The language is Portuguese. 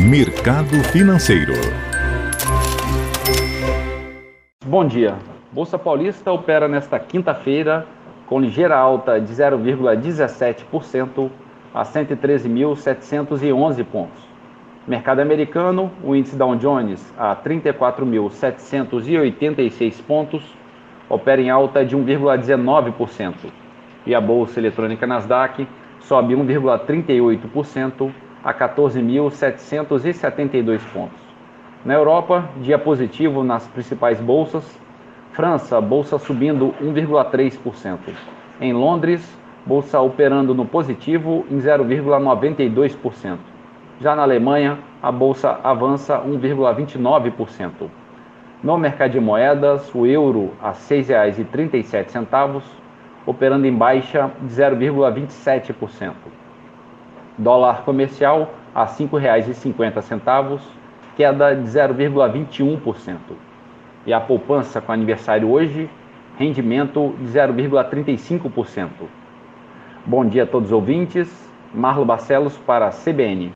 Mercado Financeiro. Bom dia. Bolsa Paulista opera nesta quinta-feira com ligeira alta de 0,17% a 113.711 pontos. Mercado americano, o índice Dow Jones a 34.786 pontos, opera em alta de 1,19%. E a bolsa eletrônica Nasdaq sobe 1,38% a 14.772 pontos. Na Europa, dia positivo nas principais bolsas. França, bolsa subindo 1,3%. Em Londres, bolsa operando no positivo em 0,92%. Já na Alemanha, a bolsa avança 1,29%. No mercado de moedas, o euro a R$ 6,37, operando em baixa de 0,27%. Dólar comercial a R$ 5,50, queda de 0,21%. E a poupança com aniversário hoje, rendimento de 0,35%. Bom dia a todos os ouvintes. Marlo Barcelos para a CBN.